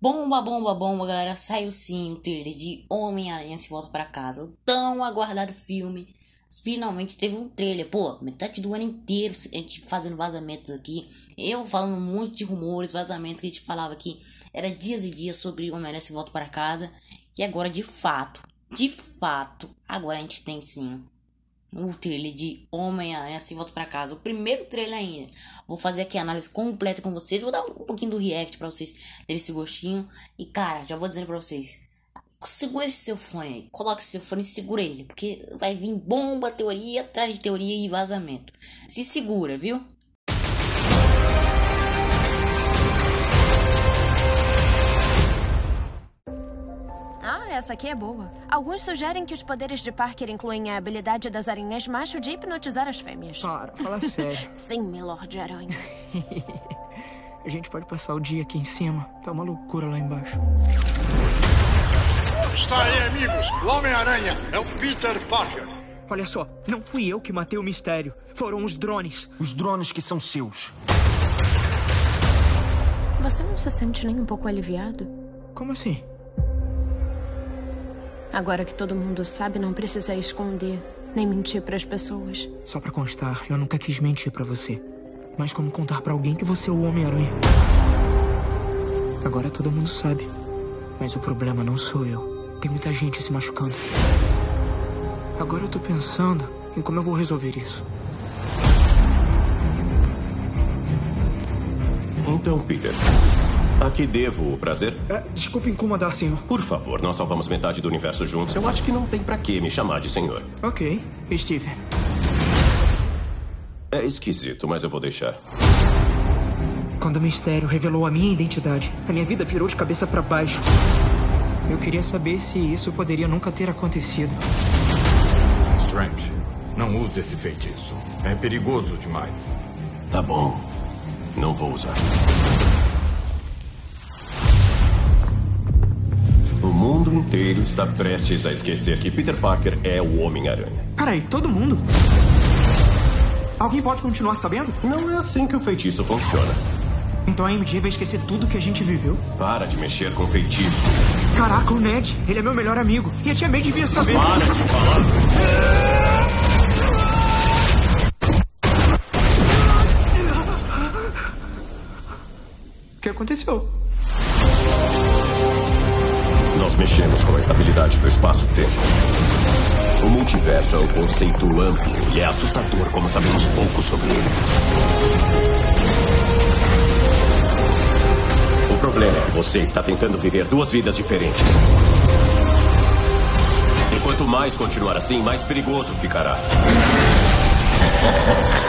Bomba, bomba, bomba, galera. Saiu sim o trailer de Homem-Aranha se volta para casa. O tão aguardado filme. Finalmente teve um trailer. Pô, metade do ano inteiro a gente fazendo vazamentos aqui. Eu falando um monte de rumores, vazamentos que a gente falava aqui. Era dias e dias sobre Homem-Aranha se volta para casa. E agora, de fato, de fato, agora a gente tem sim o trailer de Homem-Aranha assim volta para casa. O primeiro trailer ainda. Vou fazer aqui a análise completa com vocês. Vou dar um pouquinho do react para vocês terem esse gostinho. E cara, já vou dizendo para vocês. Segura esse seu fone aí. Coloque seu fone e segura ele. Porque vai vir bomba, teoria, atrás de teoria e vazamento. Se segura, viu? Essa aqui é boa. Alguns sugerem que os poderes de Parker incluem a habilidade das aranhas macho de hipnotizar as fêmeas. Para, fala sério. Sim, Milord Aranha. a gente pode passar o dia aqui em cima. Tá uma loucura lá embaixo. Está aí, amigos. O Homem-Aranha é o Peter Parker. Olha só, não fui eu que matei o mistério. Foram os drones. Os drones que são seus. Você não se sente nem um pouco aliviado? Como assim? Agora que todo mundo sabe, não precisa esconder nem mentir para as pessoas. Só para constar, eu nunca quis mentir para você. Mas como contar para alguém que você é o Homem-Aranha? Agora todo mundo sabe. Mas o problema não sou eu. Tem muita gente se machucando. Agora eu tô pensando em como eu vou resolver isso. Então, Peter, a que devo o prazer? É, desculpe incomodar, senhor. Por favor, nós salvamos metade do universo juntos. Eu acho que não tem para que me chamar de senhor. Ok, Steve. É esquisito, mas eu vou deixar. Quando o mistério revelou a minha identidade, a minha vida virou de cabeça para baixo. Eu queria saber se isso poderia nunca ter acontecido. Strange, não use esse feitiço. É perigoso demais. Tá bom. Não vou usar. Mundo inteiro está prestes a esquecer que Peter Parker é o Homem-Aranha. Peraí, todo mundo? Alguém pode continuar sabendo? Não é assim que o feitiço funciona. Então a MJ vai esquecer tudo que a gente viveu? Para de mexer com feitiço. Caraca, o Ned, ele é meu melhor amigo. E a tia May devia saber. Para de falar. O que aconteceu? Nós mexemos com a estabilidade do espaço-tempo. O multiverso é um conceito amplo e é assustador como sabemos pouco sobre ele. O problema é que você está tentando viver duas vidas diferentes. E quanto mais continuar assim, mais perigoso ficará.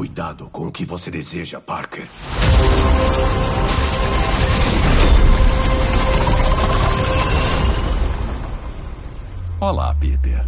Cuidado com o que você deseja, Parker. Olá, Peter.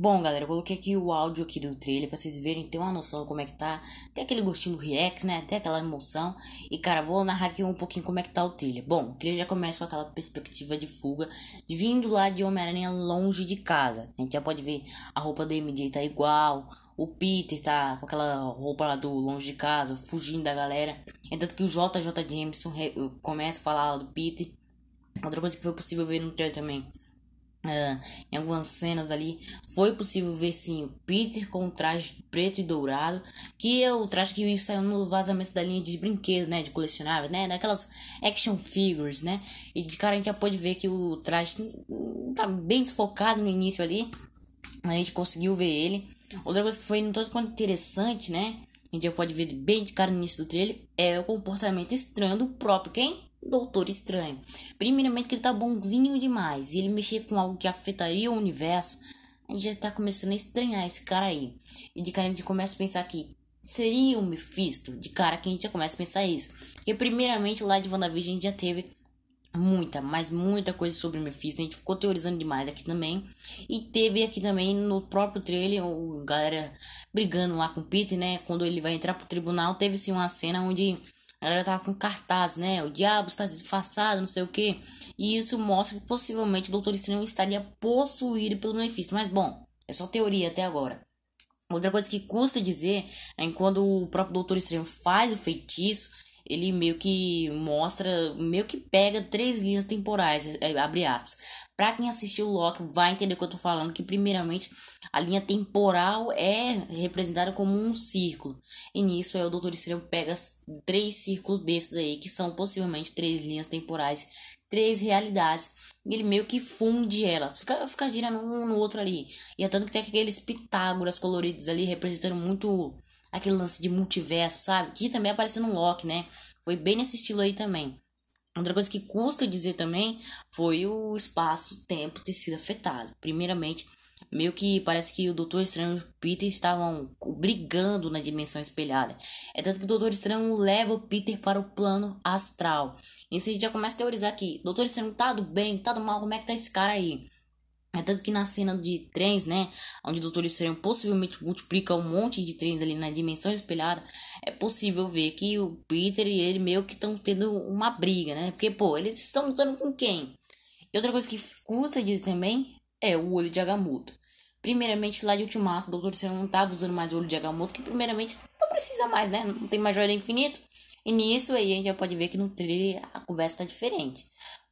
Bom, galera, eu coloquei aqui o áudio aqui do trailer pra vocês verem, ter uma noção como é que tá. Tem aquele gostinho do react, né? Tem aquela emoção. E, cara, vou narrar aqui um pouquinho como é que tá o trailer. Bom, o trailer já começa com aquela perspectiva de fuga, vindo lá de Homem-Aranha longe de casa. A gente já pode ver a roupa do MJ tá igual. O Peter tá com aquela roupa lá do longe de casa, fugindo da galera. Entanto que o JJ Jameson começa a falar do Peter. Outra coisa que foi possível ver no trailer também Uh, em algumas cenas ali foi possível ver sim o Peter com um traje preto e dourado que é o traje que saiu no vazamento da linha de brinquedo né de colecionável né daquelas action figures né e de cara a gente já pode ver que o traje tá bem desfocado no início ali a gente conseguiu ver ele. Outra coisa que foi no todo quanto interessante né a gente já pode ver bem de cara no início do trailer é o comportamento estranho do próprio quem Doutor Estranho. Primeiramente que ele tá bonzinho demais. E ele mexer com algo que afetaria o universo. A gente já tá começando a estranhar esse cara aí. E de cara a gente começa a pensar que seria o Mephisto. De cara que a gente já começa a pensar isso. Porque primeiramente lá de WandaVision a gente já teve muita, mas muita coisa sobre o Mephisto. A gente ficou teorizando demais aqui também. E teve aqui também no próprio trailer, o galera brigando lá com o Peter, né? Quando ele vai entrar pro tribunal, teve sim uma cena onde a galera tava com cartaz, né? O diabo está disfarçado, não sei o que. E isso mostra que possivelmente o Doutor Estranho estaria possuído pelo Mephisto. Mas bom, é só teoria até agora. Outra coisa que custa dizer é quando o próprio Doutor Estranho faz o feitiço, ele meio que mostra, meio que pega três linhas temporais, é, abre aspas. Pra quem assistiu o Loki vai entender o que eu tô falando, que primeiramente a linha temporal é representada como um círculo. E nisso aí o Doutor Estranho pega três círculos desses aí, que são possivelmente três linhas temporais, três realidades. E ele meio que funde elas, fica, fica girando um no outro ali. E é tanto que tem aqueles pitágoras coloridos ali, representando muito aquele lance de multiverso, sabe? Que também apareceu no Loki, né? Foi bem nesse estilo aí também. Outra coisa que custa dizer também foi o espaço-tempo ter sido afetado. Primeiramente, meio que parece que o Doutor Estranho e o Peter estavam brigando na dimensão espelhada. É tanto que o Doutor Estranho leva o Peter para o plano astral. Isso a gente já começa a teorizar aqui. Doutor Estranho tá do bem, tá do mal, como é que tá esse cara aí? É tanto que na cena de trens, né? Onde o Doutor Estranho possivelmente multiplica um monte de trens ali na dimensão espelhada. É possível ver que o Peter e ele meio que estão tendo uma briga, né? Porque, pô, eles estão lutando com quem? E outra coisa que custa dizer também é o olho de Agamotto. Primeiramente, lá de Ultimato, o Doutor Estranho não estava usando mais o olho de Agamotto, que primeiramente não precisa mais, né? Não tem mais joia infinito. E nisso aí a gente já pode ver que no trailer a conversa tá diferente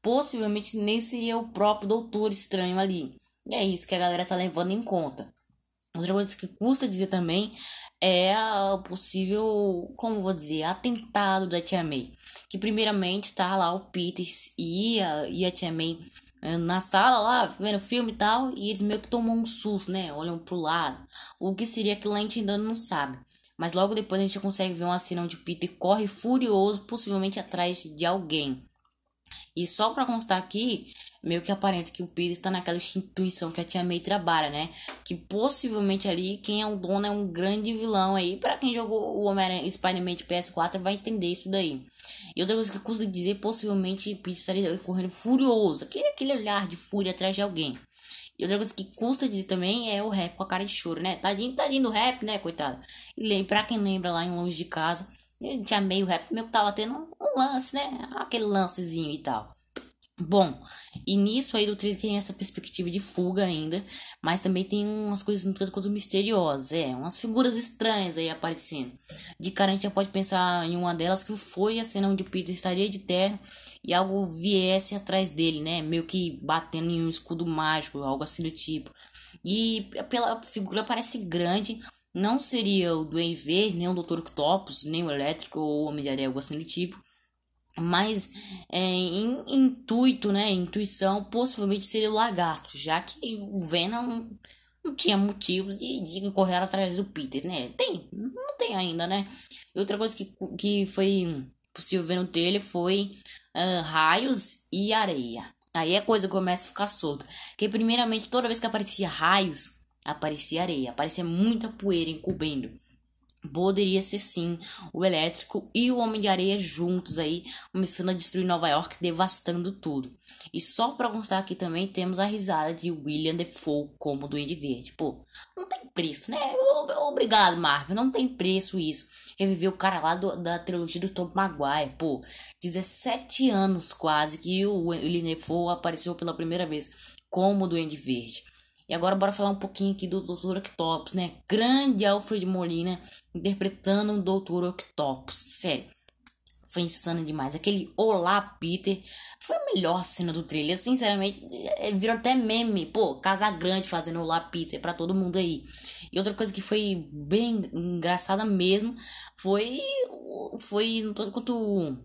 possivelmente nem seria o próprio Doutor Estranho ali. E é isso que a galera tá levando em conta. Outra coisa que custa dizer também é o possível, como vou dizer, atentado da Tia May. Que primeiramente tá lá o Peter e a, e a Tia May eh, na sala lá, vendo filme e tal, e eles meio que tomam um susto, né? Olham pro lado. O que seria aquilo a gente ainda não sabe. Mas logo depois a gente consegue ver uma cena onde Peter corre furioso, possivelmente atrás de alguém. E só pra constar aqui, meio que aparenta que o Peter está naquela instituição que a Tia May trabalha, né? Que possivelmente ali quem é o dono é um grande vilão aí. Para quem jogou o Homem-Aranha Spider-Man de PS4 vai entender isso daí. E outra coisa que custa dizer, possivelmente o Peter estaria correndo furioso. Aquele, aquele olhar de fúria atrás de alguém. E outra coisa que custa dizer também é o rap com a cara de choro, né? Tadinho, tadinho do rap, né, coitado? E pra quem lembra lá em Longe de Casa, tinha meio rap, meio que tava tendo um lance, né? Aquele lancezinho e tal. Bom, e nisso aí do trailer tem essa perspectiva de fuga ainda, mas também tem umas coisas um tanto quanto misteriosas, é, umas figuras estranhas aí aparecendo. De cara a gente já pode pensar em uma delas que foi a cena onde o Peter estaria de terra e algo viesse atrás dele, né, meio que batendo em um escudo mágico, algo assim do tipo. E pela figura parece grande, não seria o Duende Verde, nem o Dr. Octopus, nem o Elétrico ou o Homem de Areia, algo assim do tipo mas é, em intuito, né, intuição, possivelmente seria o lagarto, já que o Venom não tinha motivos de, de correr atrás do Peter, né? Tem, não tem ainda, né? E outra coisa que, que foi possível ver no trailer foi uh, raios e areia. Aí a coisa começa a ficar solta. Que primeiramente, toda vez que aparecia raios, aparecia areia, aparecia muita poeira encobrindo poderia ser sim o elétrico e o Homem de Areia juntos aí, começando a destruir Nova York, devastando tudo. E só pra constar aqui também temos a risada de William Defoe como Duende Verde. Pô, não tem preço, né? Obrigado, Marvel, não tem preço isso. Reviver o cara lá do, da trilogia do Tom Maguire, pô, 17 anos quase que o William Defoe apareceu pela primeira vez como Duende Verde. E agora bora falar um pouquinho aqui do Dr. Octopus, né? Grande Alfred Molina interpretando o Dr. Octopus. Sério, foi insano demais. Aquele Olá Peter foi a melhor cena do trailer. Sinceramente, é, virou até meme. Pô, Casa Grande fazendo Olá Peter pra todo mundo aí. E outra coisa que foi bem engraçada mesmo foi. Foi no todo quanto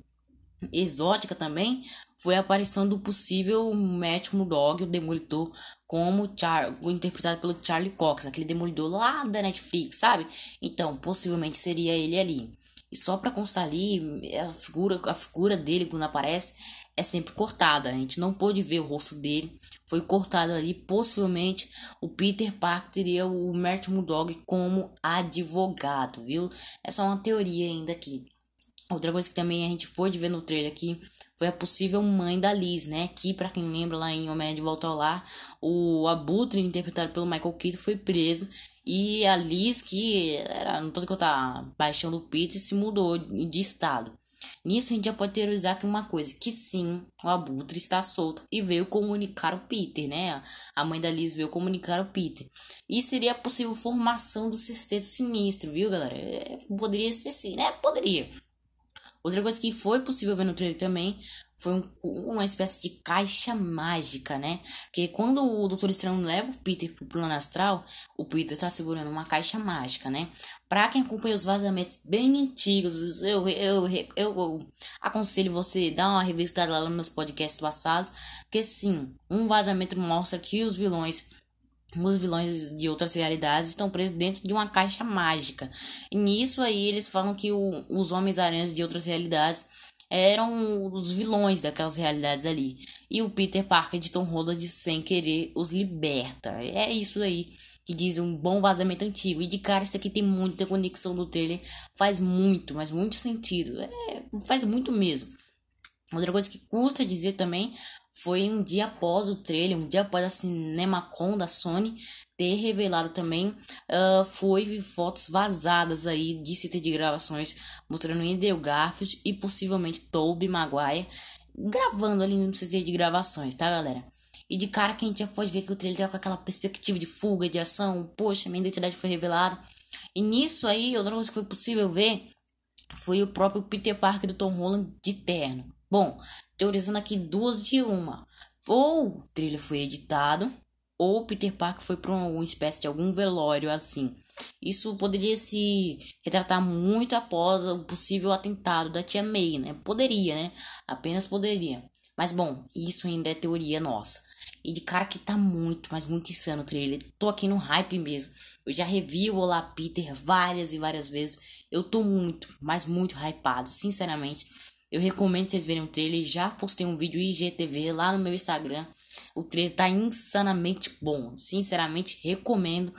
exótica também foi a aparição do possível Matt Dog, o Demolidor, como Char interpretado pelo Charlie Cox, aquele Demolidor lá da Netflix, sabe? Então, possivelmente seria ele ali. E só pra constar ali, a figura, a figura dele quando aparece é sempre cortada. A gente não pôde ver o rosto dele. Foi cortado ali. Possivelmente o Peter Parker teria o Matt Dog como advogado, viu? É uma teoria ainda aqui. Outra coisa que também a gente pôde ver no trailer aqui foi a possível mãe da Liz, né? Que, para quem lembra, lá em Homem de Volta ao Lar, o Abutre, interpretado pelo Michael Keaton, foi preso. E a Liz, que era todo que eu tava paixão do Peter, se mudou de estado. Nisso a gente já pode teorizar que uma coisa, que sim, o Abutre está solto e veio comunicar o Peter, né? A mãe da Liz veio comunicar o Peter. E seria possível formação do sexteto sinistro, viu, galera? É, poderia ser sim, né? Poderia. Outra coisa que foi possível ver no trailer também foi um, uma espécie de caixa mágica, né? Que quando o Doutor Estranho leva o Peter pro plano astral, o Peter tá segurando uma caixa mágica, né? Pra quem acompanha os vazamentos bem antigos, eu, eu, eu, eu aconselho você dar uma revistada lá nos podcasts passados, porque sim, um vazamento mostra que os vilões os vilões de outras realidades estão presos dentro de uma caixa mágica. E nisso aí eles falam que o, os Homens-Aranhas de outras realidades eram os vilões daquelas realidades ali. E o Peter Parker de Tom Holland, sem querer, os liberta. É isso aí que diz um bom vazamento antigo. E de cara, isso aqui tem muita conexão do trailer. Faz muito, mas muito sentido. É, faz muito mesmo. Outra coisa que custa dizer também foi um dia após o trailer, um dia após a CinemaCon da Sony ter revelado também, uh, foi fotos vazadas aí de CT de gravações mostrando Andrew Garfield e possivelmente Tobey Maguire gravando ali no CT de gravações, tá galera? E de cara que a gente já pode ver que o trailer tá com aquela perspectiva de fuga, de ação, poxa, minha identidade foi revelada. E nisso aí, outra coisa que foi possível ver foi o próprio Peter Parker do Tom Holland de terno. Bom, teorizando aqui duas de uma. Ou o trailer foi editado, ou Peter Parker foi para uma espécie de algum velório assim. Isso poderia se retratar muito após o possível atentado da tia May, né? Poderia, né? Apenas poderia. Mas bom, isso ainda é teoria nossa. E de cara que tá muito, mas muito insano o trailer. Tô aqui no hype mesmo. Eu já revi o Olá Peter várias e várias vezes. Eu tô muito, mas muito hypado, sinceramente. Eu recomendo vocês verem o trailer. Já postei um vídeo IGTV lá no meu Instagram. O trailer tá insanamente bom. Sinceramente, recomendo.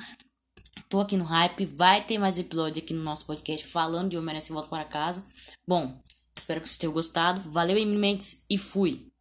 Tô aqui no hype. Vai ter mais episódio aqui no nosso podcast falando de Homem-Aranha Volta para Casa. Bom, espero que vocês tenham gostado. Valeu, Mentes, e fui!